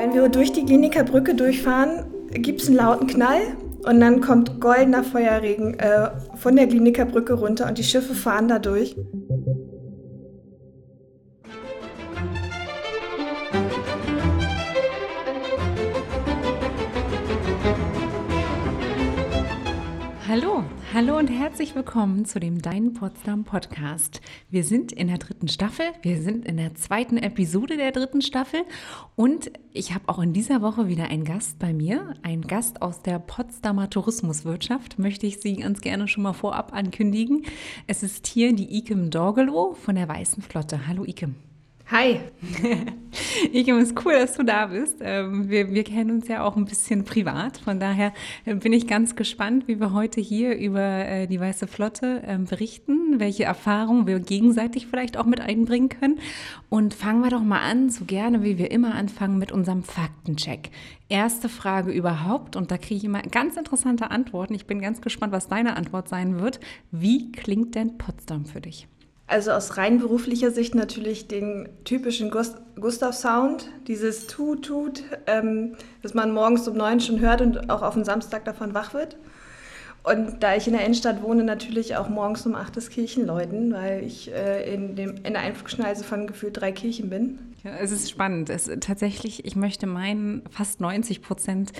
Wenn wir durch die Kliniker Brücke durchfahren, gibt es einen lauten Knall und dann kommt goldener Feuerregen äh, von der Kliniker Brücke runter und die Schiffe fahren da durch. Hallo, und herzlich willkommen zu dem Dein Potsdam Podcast. Wir sind in der dritten Staffel, wir sind in der zweiten Episode der dritten Staffel und ich habe auch in dieser Woche wieder einen Gast bei mir, einen Gast aus der Potsdamer Tourismuswirtschaft, möchte ich Sie ganz gerne schon mal vorab ankündigen. Es ist hier die Ikem Dorgelow von der Weißen Flotte. Hallo Ikem. Hi. Ikem, es ist cool, dass du da bist. Ähm, wir, wir, kennen uns ja auch ein bisschen privat. Von daher äh, bin ich ganz gespannt, wie wir heute hier über äh, die Weiße Flotte ähm, berichten, welche Erfahrungen wir gegenseitig vielleicht auch mit einbringen können. Und fangen wir doch mal an, so gerne wie wir immer anfangen, mit unserem Faktencheck. Erste Frage überhaupt, und da kriege ich immer ganz interessante Antworten. Ich bin ganz gespannt, was deine Antwort sein wird. Wie klingt denn Potsdam für dich? Also aus rein beruflicher Sicht natürlich den typischen Gustav-Sound, dieses Tut, Tut, ähm, das man morgens um neun schon hört und auch auf den Samstag davon wach wird. Und da ich in der Innenstadt wohne, natürlich auch morgens um acht das Kirchenläuten, weil ich äh, in, dem, in der Einflugschneise von gefühlt drei Kirchen bin. Ja, es ist spannend. Es, tatsächlich, ich möchte meinen, fast 90 Prozent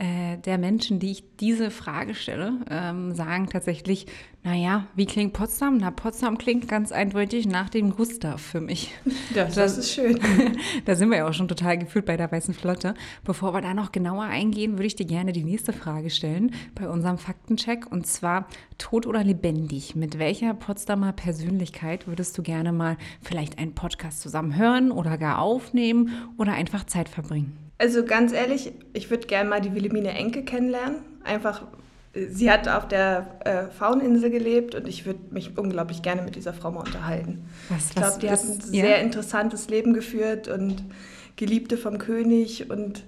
der Menschen, die ich diese Frage stelle, ähm, sagen tatsächlich, naja, wie klingt Potsdam? Na, Potsdam klingt ganz eindeutig nach dem Gustav für mich. Ja, das, das ist schön. da sind wir ja auch schon total gefühlt bei der Weißen Flotte. Bevor wir da noch genauer eingehen, würde ich dir gerne die nächste Frage stellen bei unserem Faktencheck. Und zwar, tot oder lebendig? Mit welcher Potsdamer Persönlichkeit würdest du gerne mal vielleicht einen Podcast zusammen hören oder gar aufnehmen oder einfach Zeit verbringen? Also ganz ehrlich, ich würde gerne mal die Wilhelmine Enke kennenlernen. Einfach, sie hat auf der äh, Fauninsel gelebt und ich würde mich unglaublich gerne mit dieser Frau mal unterhalten. Was, ich glaube, die hat ein ja? sehr interessantes Leben geführt und Geliebte vom König und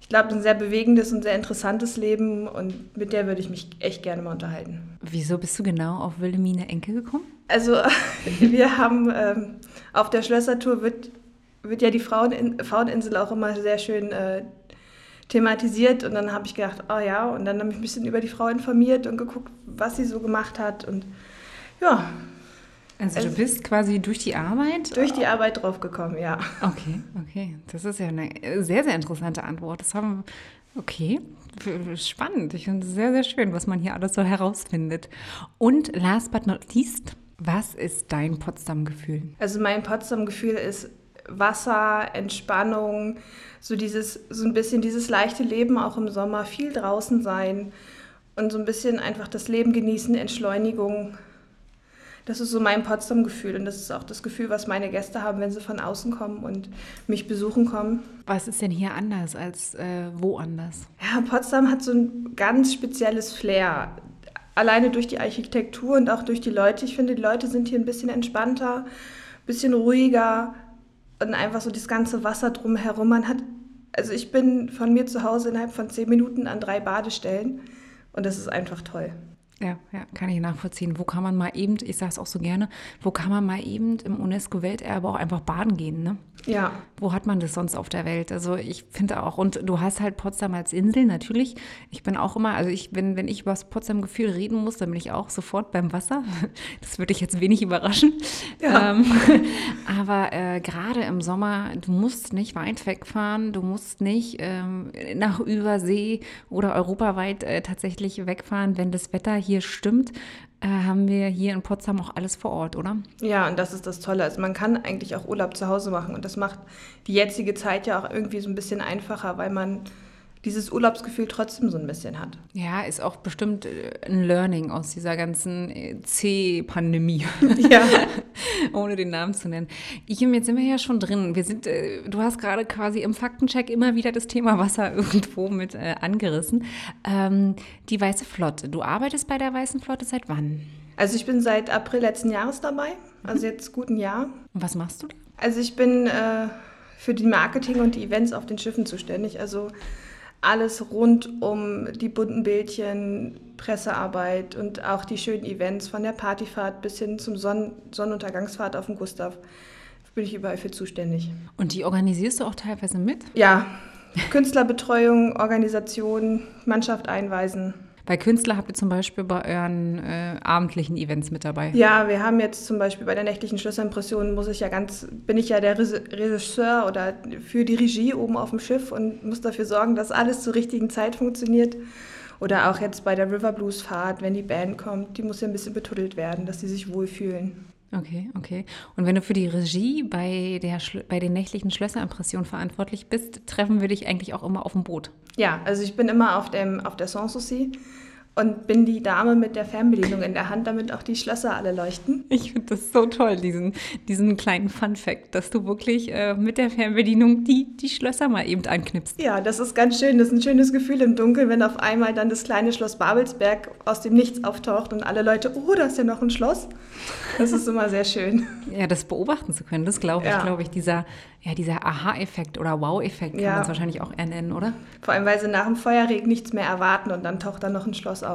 ich glaube, ein sehr bewegendes und sehr interessantes Leben und mit der würde ich mich echt gerne mal unterhalten. Wieso bist du genau auf Wilhelmine Enke gekommen? Also wir haben ähm, auf der Schlössertour wird wird ja die Frauen Fraueninsel auch immer sehr schön äh, thematisiert und dann habe ich gedacht, oh ja, und dann habe ich ein bisschen über die Frau informiert und geguckt, was sie so gemacht hat und ja. Also, also du bist quasi durch die Arbeit? Durch die Arbeit drauf gekommen, ja. Okay, okay. Das ist ja eine sehr, sehr interessante Antwort. Das haben okay. Spannend. Ich finde es sehr, sehr schön, was man hier alles so herausfindet. Und last but not least, was ist dein Potsdam-Gefühl? Also mein Potsdam-Gefühl ist Wasser, Entspannung, so dieses, so ein bisschen dieses leichte Leben auch im Sommer, viel draußen sein und so ein bisschen einfach das Leben genießen, Entschleunigung. Das ist so mein Potsdam-Gefühl und das ist auch das Gefühl, was meine Gäste haben, wenn sie von außen kommen und mich besuchen kommen. Was ist denn hier anders als äh, woanders? Ja, Potsdam hat so ein ganz spezielles Flair. Alleine durch die Architektur und auch durch die Leute. Ich finde, die Leute sind hier ein bisschen entspannter, ein bisschen ruhiger, und einfach so das ganze Wasser drumherum. Man hat, also ich bin von mir zu Hause innerhalb von zehn Minuten an drei Badestellen und das ist einfach toll. Ja, ja, kann ich nachvollziehen. Wo kann man mal eben, ich sage es auch so gerne, wo kann man mal eben im UNESCO-Welterbe auch einfach baden gehen, ne? Ja. Wo hat man das sonst auf der Welt? Also ich finde auch, und du hast halt Potsdam als Insel, natürlich. Ich bin auch immer, also ich bin, wenn ich über das Potsdam-Gefühl reden muss, dann bin ich auch sofort beim Wasser. Das würde ich jetzt wenig überraschen. Ja. Ähm, aber äh, gerade im Sommer, du musst nicht weit wegfahren, du musst nicht ähm, nach Übersee oder europaweit äh, tatsächlich wegfahren, wenn das Wetter hier stimmt, haben wir hier in Potsdam auch alles vor Ort, oder? Ja, und das ist das Tolle. Also man kann eigentlich auch Urlaub zu Hause machen und das macht die jetzige Zeit ja auch irgendwie so ein bisschen einfacher, weil man dieses Urlaubsgefühl trotzdem so ein bisschen hat. Ja, ist auch bestimmt äh, ein Learning aus dieser ganzen äh, C-Pandemie. Ja. Ohne den Namen zu nennen. Ich, jetzt sind wir ja schon drin. Wir sind, äh, du hast gerade quasi im Faktencheck immer wieder das Thema Wasser irgendwo mit äh, angerissen. Ähm, die Weiße Flotte. Du arbeitest bei der Weißen Flotte seit wann? Also ich bin seit April letzten Jahres dabei, also jetzt gut ein Jahr. Und was machst du? Also ich bin äh, für die Marketing und die Events auf den Schiffen zuständig. Also alles rund um die bunten Bildchen, Pressearbeit und auch die schönen Events von der Partyfahrt bis hin zum Sonn Sonnenuntergangsfahrt auf dem Gustav bin ich überall für zuständig. Und die organisierst du auch teilweise mit? Ja, Künstlerbetreuung, Organisation, Mannschaft einweisen. Bei Künstler habt ihr zum Beispiel bei euren äh, abendlichen Events mit dabei? Ja, wir haben jetzt zum Beispiel bei der nächtlichen Schlösserimpression muss ich ja ganz, bin ich ja der Regisseur oder für die Regie oben auf dem Schiff und muss dafür sorgen, dass alles zur richtigen Zeit funktioniert. Oder auch jetzt bei der River Blues Fahrt, wenn die Band kommt, die muss ja ein bisschen betuddelt werden, dass sie sich wohlfühlen. Okay, okay. Und wenn du für die Regie bei, der, bei den nächtlichen Schlösserimpressionen verantwortlich bist, treffen wir dich eigentlich auch immer auf dem Boot? Ja, also ich bin immer auf, dem, auf der Sanssouci und bin die Dame mit der Fernbedienung in der Hand, damit auch die Schlösser alle leuchten. Ich finde das so toll, diesen, diesen kleinen Fun-Fact, dass du wirklich äh, mit der Fernbedienung die, die Schlösser mal eben anknipst. Ja, das ist ganz schön. Das ist ein schönes Gefühl im Dunkeln, wenn auf einmal dann das kleine Schloss Babelsberg aus dem Nichts auftaucht und alle Leute, oh, da ist ja noch ein Schloss. Das ist immer sehr schön. Ja, das beobachten zu können, das glaube ich, ja. glaube ich, dieser, ja, dieser Aha-Effekt oder Wow-Effekt kann ja. man es wahrscheinlich auch ernennen, oder? Vor allem, weil sie nach dem Feuerregen nichts mehr erwarten und dann taucht da noch ein Schloss auf.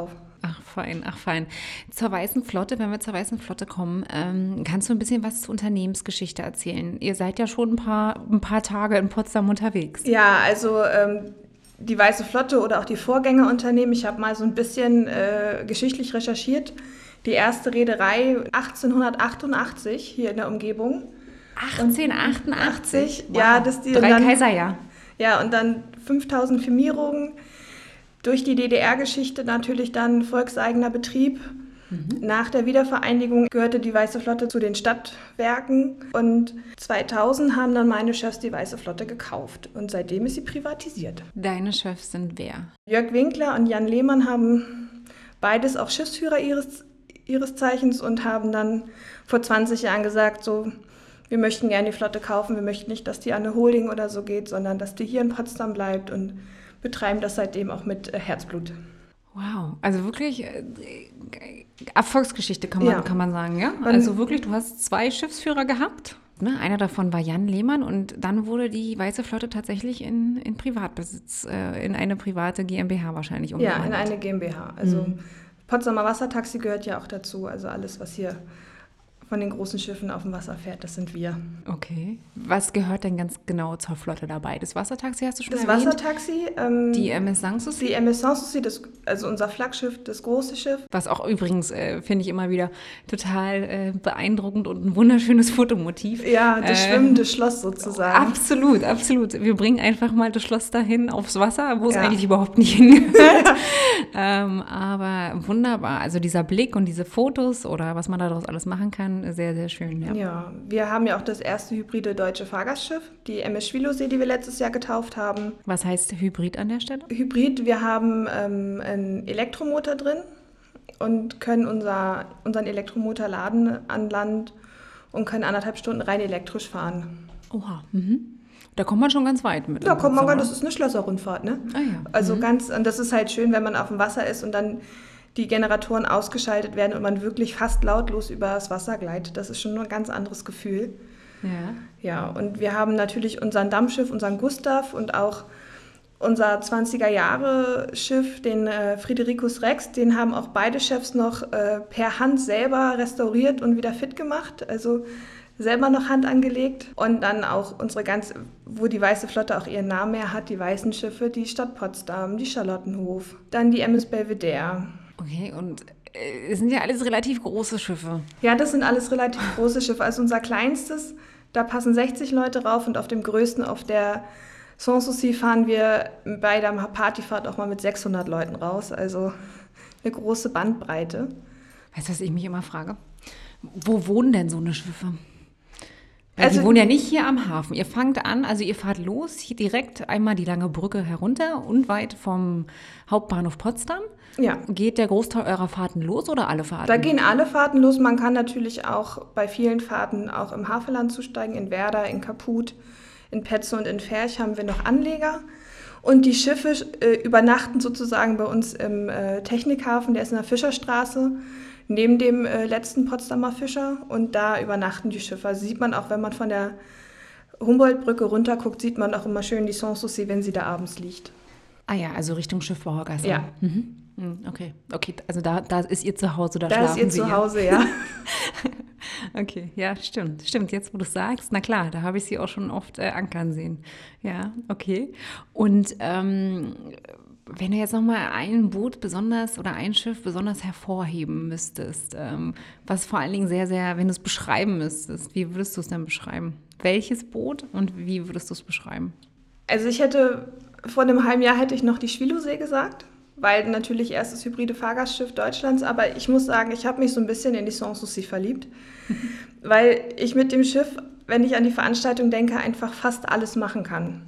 Ach, fein, ach, fein. Zur Weißen Flotte, wenn wir zur Weißen Flotte kommen, ähm, kannst du ein bisschen was zur Unternehmensgeschichte erzählen? Ihr seid ja schon ein paar, ein paar Tage in Potsdam unterwegs. Ja, also ähm, die Weiße Flotte oder auch die Vorgängerunternehmen, ich habe mal so ein bisschen äh, geschichtlich recherchiert. Die erste Reederei 1888 hier in der Umgebung. 1888? Wow. Ja, das die. Drei dann, Kaiser, ja. Ja, und dann 5000 Firmierungen. Durch die DDR-Geschichte natürlich dann volkseigener Betrieb. Mhm. Nach der Wiedervereinigung gehörte die Weiße Flotte zu den Stadtwerken und 2000 haben dann meine Chefs die Weiße Flotte gekauft und seitdem ist sie privatisiert. Deine Chefs sind wer? Jörg Winkler und Jan Lehmann haben beides auch Schiffsführer ihres, ihres Zeichens und haben dann vor 20 Jahren gesagt, so wir möchten gerne die Flotte kaufen, wir möchten nicht, dass die an eine Holding oder so geht, sondern dass die hier in Potsdam bleibt und betreiben das seitdem auch mit äh, Herzblut. Wow, also wirklich äh, Erfolgsgeschichte kann man, ja. kann man sagen, ja? Also wirklich, du hast zwei Schiffsführer gehabt. Ne? Einer davon war Jan Lehmann und dann wurde die Weiße Flotte tatsächlich in, in Privatbesitz, äh, in eine private GmbH wahrscheinlich umgewandelt. Ja, in eine GmbH. Also mhm. Potsdamer Wassertaxi gehört ja auch dazu. Also alles, was hier von den großen Schiffen auf dem Wasser fährt, das sind wir. Okay. Was gehört denn ganz genau zur Flotte dabei? Das Wassertaxi hast du schon das erwähnt? Das Wassertaxi. Ähm, die MS Sanssouci? Die MS Sanssouci, das, also unser Flaggschiff, das große Schiff. Was auch übrigens, äh, finde ich immer wieder total äh, beeindruckend und ein wunderschönes Fotomotiv. Ja, das äh, schwimmende Schloss sozusagen. Absolut, absolut. Wir bringen einfach mal das Schloss dahin aufs Wasser, wo es ja. eigentlich überhaupt nicht hingehört. ähm, aber wunderbar. Also dieser Blick und diese Fotos oder was man daraus alles machen kann, sehr, sehr schön. Ja. ja, wir haben ja auch das erste hybride deutsche Fahrgastschiff, die MS Schwilosee, die wir letztes Jahr getauft haben. Was heißt Hybrid an der Stelle? Hybrid, wir haben ähm, einen Elektromotor drin und können unser, unseren Elektromotor laden an Land und können anderthalb Stunden rein elektrisch fahren. Oha. Mhm. Da kommt man schon ganz weit mit. Da kommt man ganz, das ist eine Schlösserrundfahrt, ne? Ah ja. Also mhm. ganz, und das ist halt schön, wenn man auf dem Wasser ist und dann die Generatoren ausgeschaltet werden und man wirklich fast lautlos über das Wasser gleitet. Das ist schon ein ganz anderes Gefühl. Ja. Ja, und wir haben natürlich unseren Dampfschiff, unseren Gustav und auch unser 20er-Jahre-Schiff, den äh, Fridericus Rex, den haben auch beide Chefs noch äh, per Hand selber restauriert und wieder fit gemacht. Also selber noch Hand angelegt. Und dann auch unsere ganze, wo die Weiße Flotte auch ihren Namen mehr hat, die weißen Schiffe, die Stadt Potsdam, die Charlottenhof, dann die MS Belvedere. Okay, und äh, es sind ja alles relativ große Schiffe. Ja, das sind alles relativ große Schiffe. Also unser kleinstes, da passen 60 Leute rauf und auf dem größten, auf der Sanssouci fahren wir bei der Partyfahrt auch mal mit 600 Leuten raus. Also eine große Bandbreite. Weißt du, was ich mich immer frage? Wo wohnen denn so eine Schiffe? Weil also, die wohnen ja nicht hier am Hafen. Ihr fangt an, also ihr fahrt los, hier direkt einmal die lange Brücke herunter, unweit vom Hauptbahnhof Potsdam. Ja. Geht der Großteil eurer Fahrten los oder alle Fahrten? Da gehen alle Fahrten los. Man kann natürlich auch bei vielen Fahrten auch im Havelland zusteigen, in Werder, in Kaput, in Petze und in Ferch haben wir noch Anleger. Und die Schiffe äh, übernachten sozusagen bei uns im äh, Technikhafen, der ist in der Fischerstraße neben dem äh, letzten Potsdamer Fischer und da übernachten die Schiffer. Also sieht man auch, wenn man von der Humboldtbrücke runterguckt, sieht man auch immer schön die Sanssouci, wenn sie da abends liegt. Ah ja, also Richtung Schiffbauergasse. Ja. Mhm. Mhm, okay, okay, also da, da ist ihr Zuhause, da, da schlafen ist ihr Zuhause, ja. Okay, ja, stimmt. Stimmt, jetzt wo du es sagst, na klar, da habe ich sie auch schon oft äh, ankern sehen. Ja, okay. Und ähm, wenn du jetzt nochmal ein Boot besonders oder ein Schiff besonders hervorheben müsstest, ähm, was vor allen Dingen sehr, sehr, wenn du es beschreiben müsstest, wie würdest du es denn beschreiben? Welches Boot und wie würdest du es beschreiben? Also ich hätte, vor einem halben Jahr hätte ich noch die Schwilosee gesagt, weil natürlich erstes hybride Fahrgastschiff Deutschlands, aber ich muss sagen, ich habe mich so ein bisschen in die Sanssouci verliebt, weil ich mit dem Schiff, wenn ich an die Veranstaltung denke, einfach fast alles machen kann.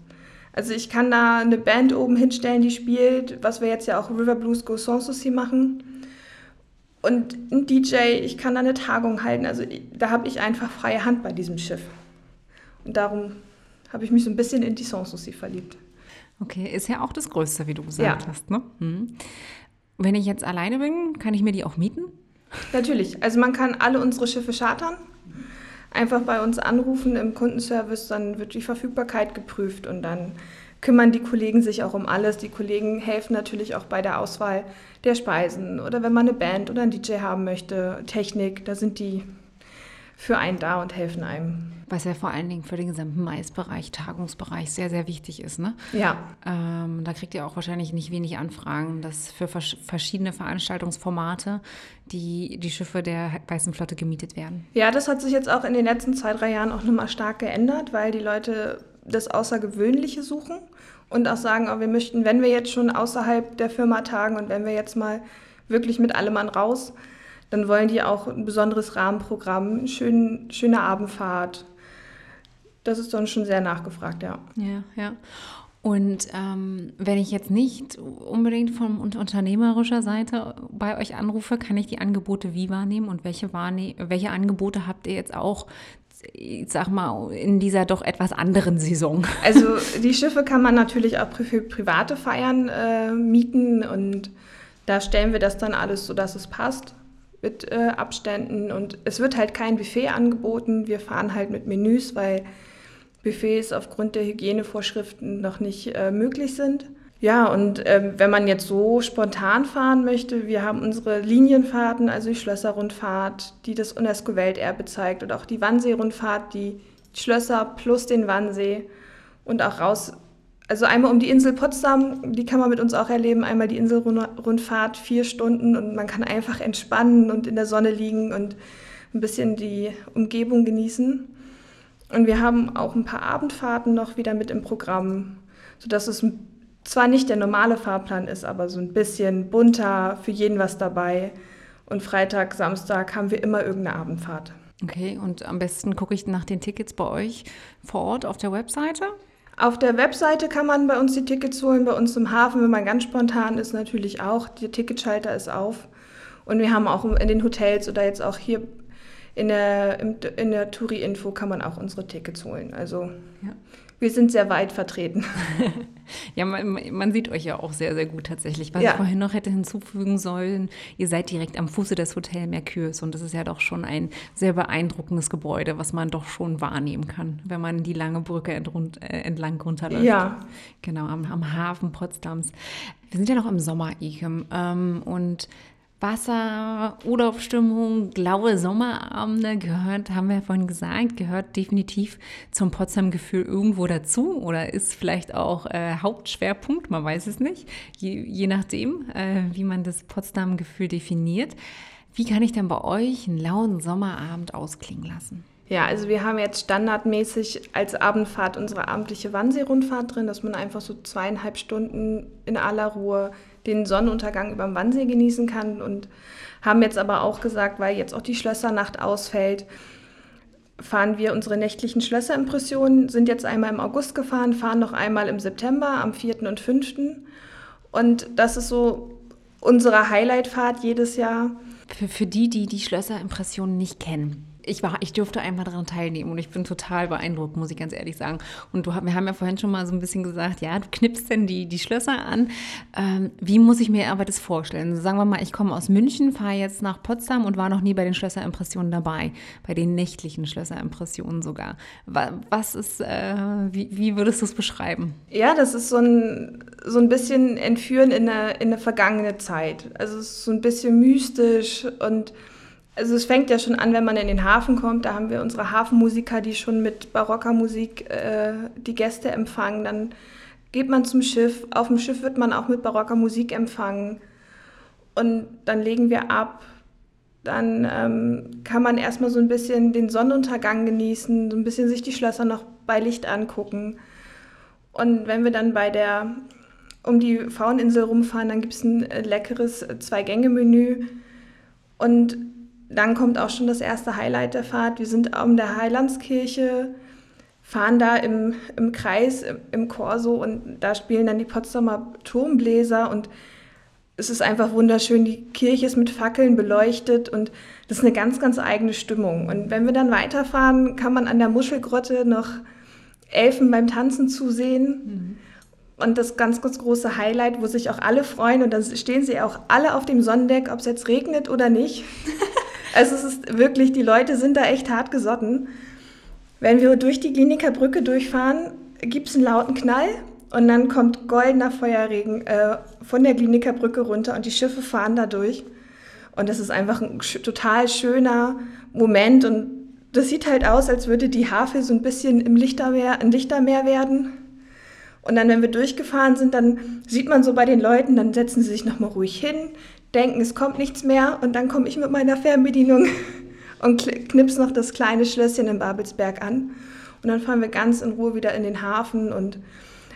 Also ich kann da eine Band oben hinstellen, die spielt, was wir jetzt ja auch River Blues Go Sanssouci machen. Und ein DJ, ich kann da eine Tagung halten. Also da habe ich einfach freie Hand bei diesem Schiff. Und darum habe ich mich so ein bisschen in die Sanssouci verliebt. Okay, ist ja auch das Größte, wie du gesagt ja. hast. Ne? Hm. Wenn ich jetzt alleine bin, kann ich mir die auch mieten? Natürlich. Also man kann alle unsere Schiffe chartern einfach bei uns anrufen im Kundenservice, dann wird die Verfügbarkeit geprüft und dann kümmern die Kollegen sich auch um alles. Die Kollegen helfen natürlich auch bei der Auswahl der Speisen oder wenn man eine Band oder einen DJ haben möchte, Technik, da sind die für einen da und helfen einem. Was ja vor allen Dingen für den gesamten Maisbereich, Tagungsbereich sehr, sehr wichtig ist. Ne? Ja. Ähm, da kriegt ihr auch wahrscheinlich nicht wenig Anfragen, dass für vers verschiedene Veranstaltungsformate die, die Schiffe der Weißen Flotte gemietet werden. Ja, das hat sich jetzt auch in den letzten zwei, drei Jahren auch nochmal stark geändert, weil die Leute das Außergewöhnliche suchen und auch sagen, oh, wir möchten, wenn wir jetzt schon außerhalb der Firma tagen und wenn wir jetzt mal wirklich mit allem Mann raus, dann wollen die auch ein besonderes Rahmenprogramm, schön, schöne Abendfahrt. Das ist dann schon sehr nachgefragt, ja. Ja, ja. Und ähm, wenn ich jetzt nicht unbedingt von unternehmerischer Seite bei euch anrufe, kann ich die Angebote wie wahrnehmen und welche, wahrne welche Angebote habt ihr jetzt auch, ich sag mal, in dieser doch etwas anderen Saison? Also die Schiffe kann man natürlich auch für private Feiern äh, mieten und da stellen wir das dann alles so, dass es passt mit äh, Abständen und es wird halt kein Buffet angeboten. Wir fahren halt mit Menüs, weil Buffets aufgrund der Hygienevorschriften noch nicht äh, möglich sind. Ja, und ähm, wenn man jetzt so spontan fahren möchte, wir haben unsere Linienfahrten, also die Schlösserrundfahrt, die das UNESCO-Welterbe zeigt und auch die Wannsee-Rundfahrt, die Schlösser plus den Wannsee und auch raus also einmal um die Insel Potsdam, die kann man mit uns auch erleben. Einmal die Inselrundfahrt, vier Stunden und man kann einfach entspannen und in der Sonne liegen und ein bisschen die Umgebung genießen. Und wir haben auch ein paar Abendfahrten noch wieder mit im Programm, sodass es zwar nicht der normale Fahrplan ist, aber so ein bisschen bunter, für jeden was dabei. Und Freitag, Samstag haben wir immer irgendeine Abendfahrt. Okay, und am besten gucke ich nach den Tickets bei euch vor Ort auf der Webseite? Auf der Webseite kann man bei uns die Tickets holen, bei uns im Hafen, wenn man ganz spontan ist, natürlich auch. Der Ticketschalter ist auf. Und wir haben auch in den Hotels oder jetzt auch hier in der, in der Touri-Info kann man auch unsere Tickets holen. Also ja. Wir sind sehr weit vertreten. ja, man, man, sieht euch ja auch sehr, sehr gut tatsächlich. Was ja. ich vorhin noch hätte hinzufügen sollen, ihr seid direkt am Fuße des Hotel Mercures und das ist ja doch schon ein sehr beeindruckendes Gebäude, was man doch schon wahrnehmen kann, wenn man die lange Brücke entrund, äh, entlang runterläuft. Ja. Genau, am, am, Hafen Potsdams. Wir sind ja noch im Sommer, Ikem, ähm, und Wasser, Urlaubsstimmung, blaue Sommerabende gehört, haben wir ja vorhin gesagt, gehört definitiv zum Potsdam-Gefühl irgendwo dazu oder ist vielleicht auch äh, Hauptschwerpunkt, man weiß es nicht, je, je nachdem, äh, wie man das Potsdam-Gefühl definiert. Wie kann ich denn bei euch einen lauen Sommerabend ausklingen lassen? Ja, also wir haben jetzt standardmäßig als Abendfahrt unsere abendliche Wannsee-Rundfahrt drin, dass man einfach so zweieinhalb Stunden in aller Ruhe den Sonnenuntergang über dem Wannsee genießen kann und haben jetzt aber auch gesagt, weil jetzt auch die Schlössernacht ausfällt, fahren wir unsere nächtlichen Schlösserimpressionen, sind jetzt einmal im August gefahren, fahren noch einmal im September am 4. und 5. Und das ist so unsere Highlightfahrt jedes Jahr. Für, für die, die die Schlösserimpressionen nicht kennen ich war, ich durfte einmal daran teilnehmen und ich bin total beeindruckt, muss ich ganz ehrlich sagen. Und du, wir haben ja vorhin schon mal so ein bisschen gesagt, ja, du knippst denn die, die Schlösser an. Ähm, wie muss ich mir aber das vorstellen? Sagen wir mal, ich komme aus München, fahre jetzt nach Potsdam und war noch nie bei den Schlösserimpressionen dabei, bei den nächtlichen Schlösserimpressionen sogar. Was ist, äh, wie, wie würdest du es beschreiben? Ja, das ist so ein, so ein bisschen Entführen in eine, in eine vergangene Zeit. Also es ist so ein bisschen mystisch und Also es fängt ja schon an, wenn man in den Hafen kommt. Da haben wir unsere Hafenmusiker, die schon mit barocker Musik äh, die Gäste empfangen. Dann geht man zum Schiff. Auf dem Schiff wird man auch mit barocker Musik empfangen. Und dann legen wir ab. Dann ähm, kann man erstmal so ein bisschen den Sonnenuntergang genießen, so ein bisschen sich die Schlösser noch bei Licht angucken. Und wenn wir dann bei der um die Fauninsel rumfahren, dann gibt es ein äh, leckeres Zwei-Gänge-Menü. Und dann kommt auch schon das erste Highlight der Fahrt. Wir sind um der Heilandskirche, fahren da im, im Kreis, im, Korso und da spielen dann die Potsdamer Turmbläser und es ist einfach wunderschön. Die Kirche ist mit Fackeln beleuchtet und das ist eine ganz, ganz eigene Stimmung. Und wenn wir dann weiterfahren, kann man an der Muschelgrotte noch Elfen beim Tanzen zusehen. Mhm. Und das ganz, ganz große Highlight, wo sich auch alle freuen, und dann stehen sie auch alle auf dem Sonnendeck, ob es jetzt regnet oder nicht. also es ist wirklich, die Leute sind da echt hart gesotten. Wenn wir durch die Kliniker Brücke durchfahren, gibt es einen lauten Knall und dann kommt goldener Feuerregen äh, von der Kliniker Brücke runter und die Schiffe fahren da durch. Und das ist einfach ein total schöner Moment und das sieht halt aus, als würde die Havel so ein bisschen im Lichtermeer, ein Lichtermeer werden. Und dann, wenn wir durchgefahren sind, dann sieht man so bei den Leuten, dann setzen sie sich nochmal ruhig hin, denken, es kommt nichts mehr. Und dann komme ich mit meiner Fernbedienung und knips noch das kleine Schlösschen in Babelsberg an. Und dann fahren wir ganz in Ruhe wieder in den Hafen und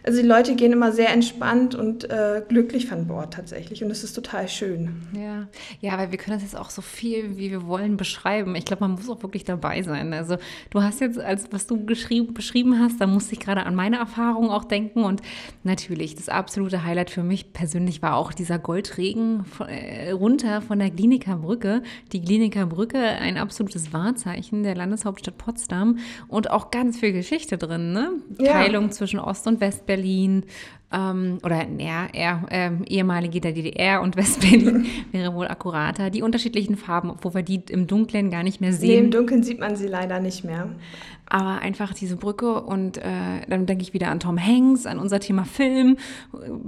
also die Leute gehen immer sehr entspannt und äh, glücklich von Bord tatsächlich und es ist total schön. Ja. ja, weil wir können das jetzt auch so viel, wie wir wollen, beschreiben. Ich glaube, man muss auch wirklich dabei sein. Also du hast jetzt, als was du beschrieben hast, da musste ich gerade an meine Erfahrungen auch denken und natürlich, das absolute Highlight für mich persönlich war auch dieser Goldregen von, äh, runter von der Kliniker Brücke. Die Kliniker Brücke, ein absolutes Wahrzeichen der Landeshauptstadt Potsdam und auch ganz viel Geschichte drin, ne? Ja. Teilung zwischen Ost- und West Westberlin ähm, oder ja, eher ähm, ehemalige der DDR und Westberlin wäre wohl akkurater. Die unterschiedlichen Farben, wo wir die im Dunkeln gar nicht mehr sehen. Nee, im Dunkeln sieht man sie leider nicht mehr. Aber einfach diese Brücke und äh, dann denke ich wieder an Tom Hanks, an unser Thema Film,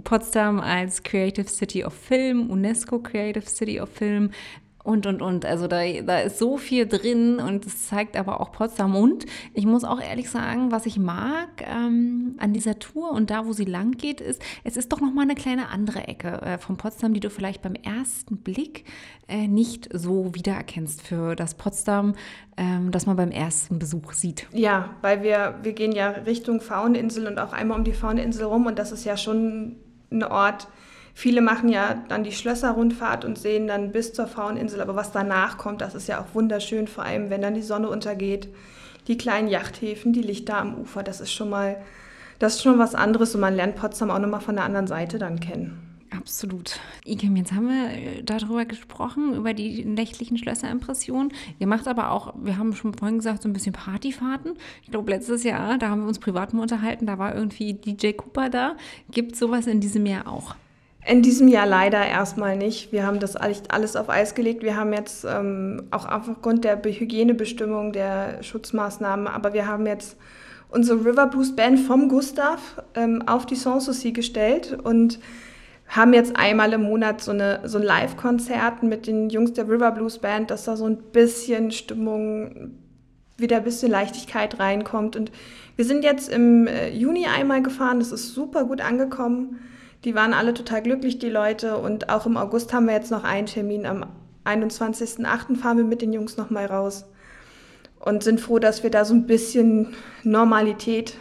Potsdam als Creative City of Film, UNESCO Creative City of Film, und, und, und. Also da, da ist so viel drin und es zeigt aber auch Potsdam. Und ich muss auch ehrlich sagen, was ich mag ähm, an dieser Tour und da, wo sie lang geht, ist, es ist doch nochmal eine kleine andere Ecke äh, von Potsdam, die du vielleicht beim ersten Blick äh, nicht so wiedererkennst für das Potsdam, ähm, das man beim ersten Besuch sieht. Ja, weil wir, wir gehen ja Richtung Fauninsel und auch einmal um die Fauninsel rum und das ist ja schon ein Ort, Viele machen ja dann die Schlösserrundfahrt und sehen dann bis zur Fraueninsel, aber was danach kommt, das ist ja auch wunderschön, vor allem wenn dann die Sonne untergeht. Die kleinen Yachthäfen, die Lichter am Ufer, das ist schon mal, das ist schon was anderes und man lernt Potsdam auch nochmal von der anderen Seite dann kennen. Absolut. Ikem, jetzt haben wir äh, darüber gesprochen, über die nächtlichen Schlösserimpressionen. Ihr macht aber auch, wir haben schon vorhin gesagt, so ein bisschen Partyfahrten. Ich glaube, letztes Jahr, da haben wir uns privat mal unterhalten, da war irgendwie DJ Cooper da. Gibt es sowas in diesem Jahr auch? In diesem Jahr leider erstmal nicht. Wir haben das alles auf Eis gelegt. Wir haben jetzt ähm, auch aufgrund der Hygienebestimmung, der Schutzmaßnahmen, aber wir haben jetzt unsere River Blues Band vom Gustav ähm, auf die Sanssouci gestellt und haben jetzt einmal im Monat so, eine, so ein Live-Konzert mit den Jungs der River Blues Band, dass da so ein bisschen Stimmung, wieder ein bisschen Leichtigkeit reinkommt. Und wir sind jetzt im äh, Juni einmal gefahren, das ist super gut angekommen. Die waren alle total glücklich, die Leute. Und auch im August haben wir jetzt noch einen Termin. Am 21.08. fahren wir mit den Jungs nochmal raus und sind froh, dass wir da so ein bisschen Normalität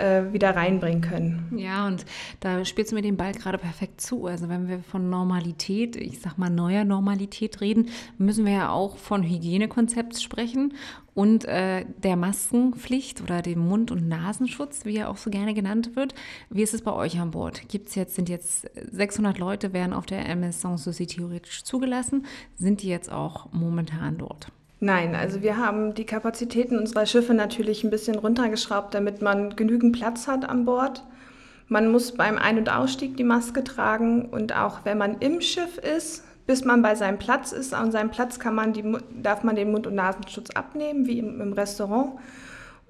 äh, wieder reinbringen können. Ja, und da spielst du mir den Ball gerade perfekt zu. Also wenn wir von Normalität, ich sag mal neuer Normalität reden, müssen wir ja auch von Hygienekonzept sprechen und äh, der Maskenpflicht oder dem Mund- und Nasenschutz, wie er auch so gerne genannt wird. Wie ist es bei euch an Bord? Gibt's jetzt, sind jetzt 600 Leute, werden auf der MS Sanssouci theoretisch zugelassen. Sind die jetzt auch momentan dort? Nein, also wir haben die Kapazitäten unserer Schiffe natürlich ein bisschen runtergeschraubt, damit man genügend Platz hat an Bord. Man muss beim Ein- und Ausstieg die Maske tragen und auch wenn man im Schiff ist, bis man bei seinem Platz ist, an seinem Platz kann man die, darf man den Mund- und Nasenschutz abnehmen, wie im, im Restaurant.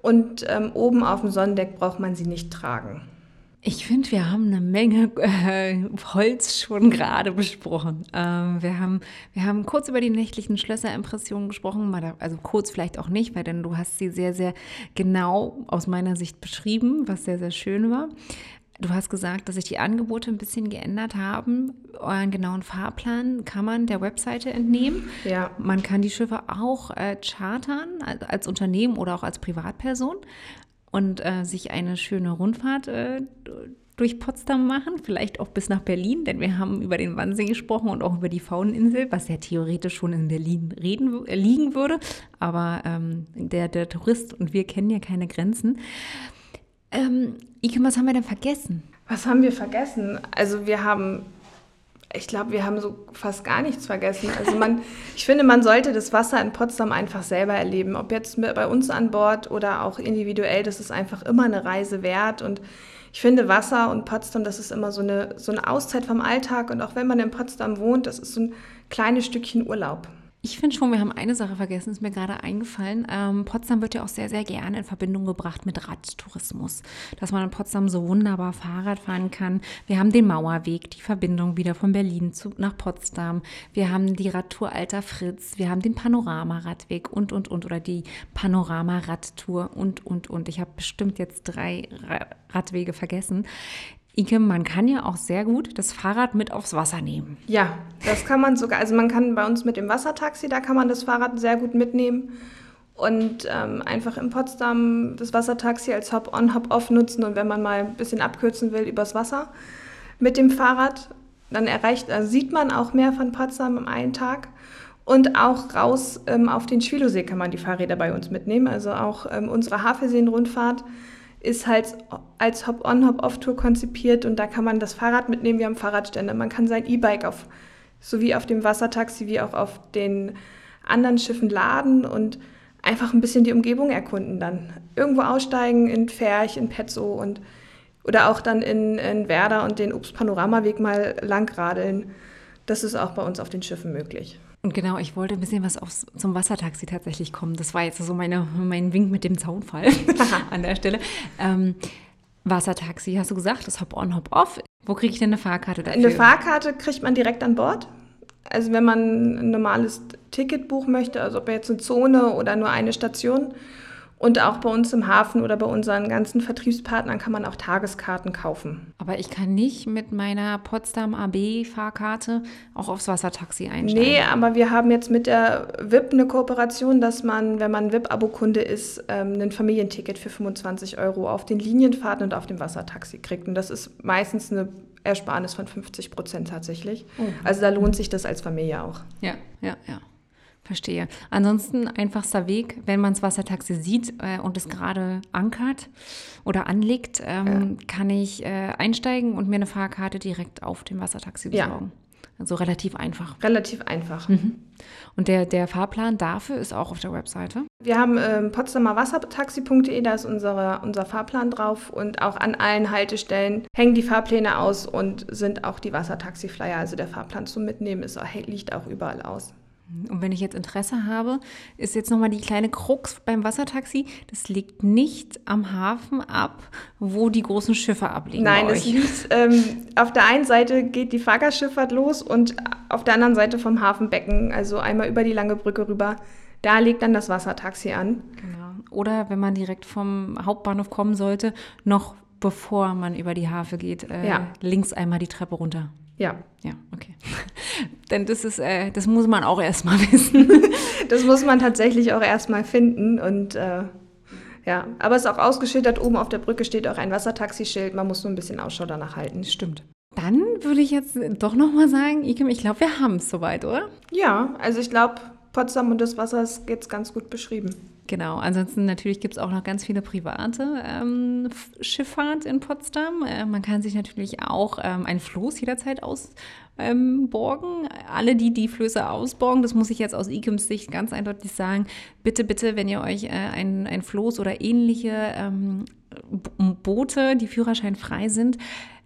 Und ähm, oben auf dem Sonnendeck braucht man sie nicht tragen. Ich finde, wir haben eine Menge äh, Holz schon gerade besprochen. Ähm, wir, haben, wir haben kurz über die nächtlichen Schlösserimpressionen gesprochen, also kurz vielleicht auch nicht, weil denn du hast sie sehr, sehr genau aus meiner Sicht beschrieben, was sehr, sehr schön war. Du hast gesagt, dass sich die Angebote ein bisschen geändert haben. Euren genauen Fahrplan kann man der Webseite entnehmen. Ja. Man kann die Schiffe auch äh, chartern als Unternehmen oder auch als Privatperson und äh, sich eine schöne Rundfahrt äh, durch Potsdam machen, vielleicht auch bis nach Berlin, denn wir haben über den Wannsee gesprochen und auch über die Fauneninsel, was ja theoretisch schon in Berlin reden, äh, liegen würde. Aber ähm, der, der Tourist und wir kennen ja keine Grenzen. Ähm, Ike, was haben wir denn vergessen? Was haben wir vergessen? Also wir haben ich glaube, wir haben so fast gar nichts vergessen. Also man, ich finde, man sollte das Wasser in Potsdam einfach selber erleben. Ob jetzt bei uns an Bord oder auch individuell, das ist einfach immer eine Reise wert. Und ich finde, Wasser und Potsdam, das ist immer so eine, so eine Auszeit vom Alltag. Und auch wenn man in Potsdam wohnt, das ist so ein kleines Stückchen Urlaub. Ich finde schon, wir haben eine Sache vergessen, ist mir gerade eingefallen. Ähm, Potsdam wird ja auch sehr, sehr gerne in Verbindung gebracht mit Radtourismus. Dass man in Potsdam so wunderbar Fahrrad fahren kann. Wir haben den Mauerweg, die Verbindung wieder von Berlin zu, nach Potsdam. Wir haben die Radtour Alter Fritz. Wir haben den Panoramaradweg und, und, und. Oder die Panorama-Radtour und, und, und. Ich habe bestimmt jetzt drei Radwege vergessen. Ike, man kann ja auch sehr gut das Fahrrad mit aufs Wasser nehmen. Ja, das kann man sogar. Also man kann bei uns mit dem Wassertaxi, da kann man das Fahrrad sehr gut mitnehmen und ähm, einfach in Potsdam das Wassertaxi als Hop-on, Hop-off nutzen und wenn man mal ein bisschen abkürzen will übers Wasser mit dem Fahrrad, dann erreicht, also sieht man auch mehr von Potsdam am einen Tag. Und auch raus ähm, auf den Schwilosee kann man die Fahrräder bei uns mitnehmen. Also auch ähm, unsere Hafelseen-Rundfahrt ist halt als Hop-on, Hop-off-Tour konzipiert und da kann man das Fahrrad mitnehmen, wir haben Fahrradstände. Man kann sein E-Bike auf, sowie auf dem Wassertaxi wie auch auf den anderen Schiffen laden und einfach ein bisschen die Umgebung erkunden dann. Irgendwo aussteigen in Ferch, in Petzow und oder auch dann in, in Werder und den Obst-Panoramaweg mal langradeln. Das ist auch bei uns auf den Schiffen möglich. Und genau, ich wollte ein bisschen was aufs, zum Wassertaxi tatsächlich kommen. Das war jetzt so meine, mein Wink mit dem Zaunfall an der Stelle. Ähm, Wassertaxi, hast du gesagt, das Hop-on, Hop-off. Wo kriege ich denn eine Fahrkarte dafür? Eine Fahrkarte kriegt man direkt an Bord. Also wenn man ein normales Ticket buchen möchte, also ob jetzt eine Zone oder nur eine Station, und auch bei uns im Hafen oder bei unseren ganzen Vertriebspartnern kann man auch Tageskarten kaufen. Aber ich kann nicht mit meiner Potsdam AB-Fahrkarte auch aufs Wassertaxi einsteigen. Nee, aber wir haben jetzt mit der VIP eine Kooperation, dass man, wenn man VIP-Abo-Kunde ist, ähm, ein Familienticket für 25 Euro auf den Linienfahrten und auf dem Wassertaxi kriegt. Und das ist meistens eine Ersparnis von 50 Prozent tatsächlich. Oh. Also da lohnt sich das als Familie auch. Ja, ja, ja. Verstehe. Ansonsten einfachster Weg, wenn man das Wassertaxi sieht äh, und es gerade ankert oder anlegt, ähm, ja. kann ich äh, einsteigen und mir eine Fahrkarte direkt auf dem Wassertaxi besorgen. Ja. Also relativ einfach. Relativ einfach. Mhm. Und der, der Fahrplan dafür ist auch auf der Webseite? Wir haben ähm, Potsdamer Wassertaxi.de, da ist unsere, unser Fahrplan drauf und auch an allen Haltestellen hängen die Fahrpläne aus und sind auch die Wassertaxi-Flyer, also der Fahrplan zum Mitnehmen ist, liegt auch überall aus. Und wenn ich jetzt Interesse habe, ist jetzt nochmal die kleine Krux beim Wassertaxi. Das liegt nicht am Hafen ab, wo die großen Schiffe abliegen. Nein, es liegt ähm, auf der einen Seite geht die Fahrgastschifffahrt los und auf der anderen Seite vom Hafenbecken, also einmal über die lange Brücke rüber. Da legt dann das Wassertaxi an. Genau. Oder wenn man direkt vom Hauptbahnhof kommen sollte, noch bevor man über die Hafe geht, äh, ja. links einmal die Treppe runter. Ja. Ja, okay. Denn das ist, äh, das muss man auch erstmal wissen. das muss man tatsächlich auch erstmal finden. Und äh, ja, aber es ist auch ausgeschildert, oben auf der Brücke steht auch ein Wassertaxischild. Man muss nur ein bisschen Ausschau danach halten. Stimmt. Dann würde ich jetzt doch nochmal sagen, Ikem, ich glaube, wir haben es soweit, oder? Ja, also ich glaube, Potsdam und das Wasser ist jetzt ganz gut beschrieben. Genau, ansonsten natürlich gibt es auch noch ganz viele private ähm, Schifffahrt in Potsdam. Äh, man kann sich natürlich auch ähm, ein Floß jederzeit ausborgen. Ähm, Alle, die die Flöße ausborgen, das muss ich jetzt aus IKEMs Sicht ganz eindeutig sagen, bitte, bitte, wenn ihr euch äh, ein, ein Floß oder ähnliche ähm, Boote, die führerscheinfrei sind,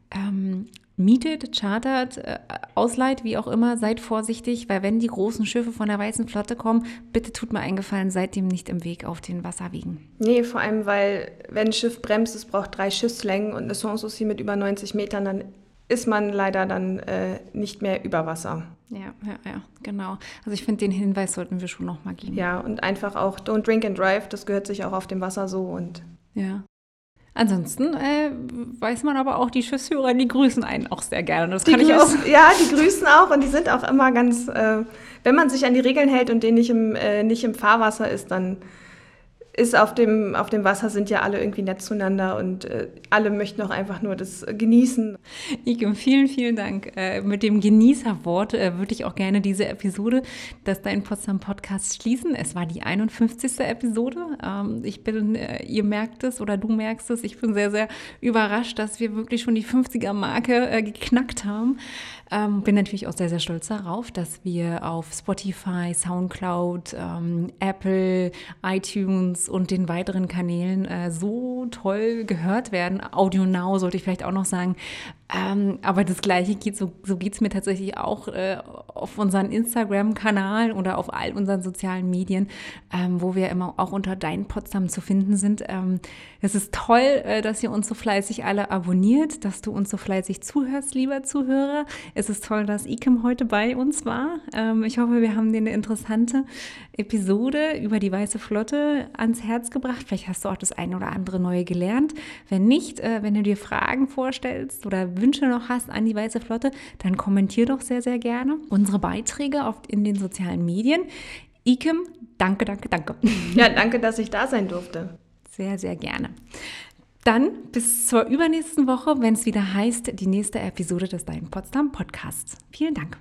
ähm, mietet, chartert, äh, ausleiht, wie auch immer, seid vorsichtig, weil wenn die großen Schiffe von der Weißen Flotte kommen, bitte tut mir eingefallen, seid dem nicht im Weg auf den Wasserwegen. Nee, vor allem, weil wenn ein Schiff bremst, es braucht drei Schiffslängen und eine Sanssouci mit über 90 Metern, dann ist man leider dann äh, nicht mehr über Wasser. Ja, ja, ja, genau. Also ich finde, den Hinweis sollten wir schon noch mal geben. Ja, und einfach auch Don't Drink and Drive, das gehört sich auch auf dem Wasser so und ja. Ansonsten äh, weiß man aber auch, die Schiffsführer, die grüßen einen auch sehr gerne. Das die kann grüßen, ich auch. Ja, die grüßen auch und die sind auch immer ganz, äh, wenn man sich an die Regeln hält und den nicht im, äh, nicht im Fahrwasser ist, dann ist auf dem, auf dem Wasser sind ja alle irgendwie nett zueinander und äh, alle möchten auch einfach nur das genießen. Ikem, vielen, vielen Dank. Äh, mit dem Genießerwort äh, würde ich auch gerne diese Episode, das Dein Potsdam Podcast schließen. Es war die 51. Episode. Ähm, ich bin, äh, ihr merkt es oder du merkst es, ich bin sehr, sehr überrascht, dass wir wirklich schon die 50er-Marke äh, geknackt haben. Ähm, bin natürlich auch sehr, sehr stolz darauf, dass wir auf Spotify, Soundcloud, ähm, Apple, iTunes und den weiteren Kanälen äh, so toll gehört werden. Audio Now sollte ich vielleicht auch noch sagen. Ähm, aber das Gleiche geht, so, so geht es mir tatsächlich auch äh, auf unseren Instagram-Kanal oder auf all unseren sozialen Medien, ähm, wo wir immer auch unter Dein Potsdam zu finden sind. Ähm, es ist toll, äh, dass ihr uns so fleißig alle abonniert, dass du uns so fleißig zuhörst, lieber Zuhörer. Es ist toll, dass Ikem heute bei uns war. Ähm, ich hoffe, wir haben dir eine interessante Episode über die Weiße Flotte ans Herz gebracht. Vielleicht hast du auch das eine oder andere neue gelernt. Wenn nicht, äh, wenn du dir Fragen vorstellst oder Wünsche noch hast an die Weiße Flotte, dann kommentier doch sehr, sehr gerne unsere Beiträge auf, in den sozialen Medien. Ikem, danke, danke, danke. Ja, danke, dass ich da sein durfte. Sehr, sehr gerne. Dann bis zur übernächsten Woche, wenn es wieder heißt, die nächste Episode des Dein Potsdam Podcasts. Vielen Dank.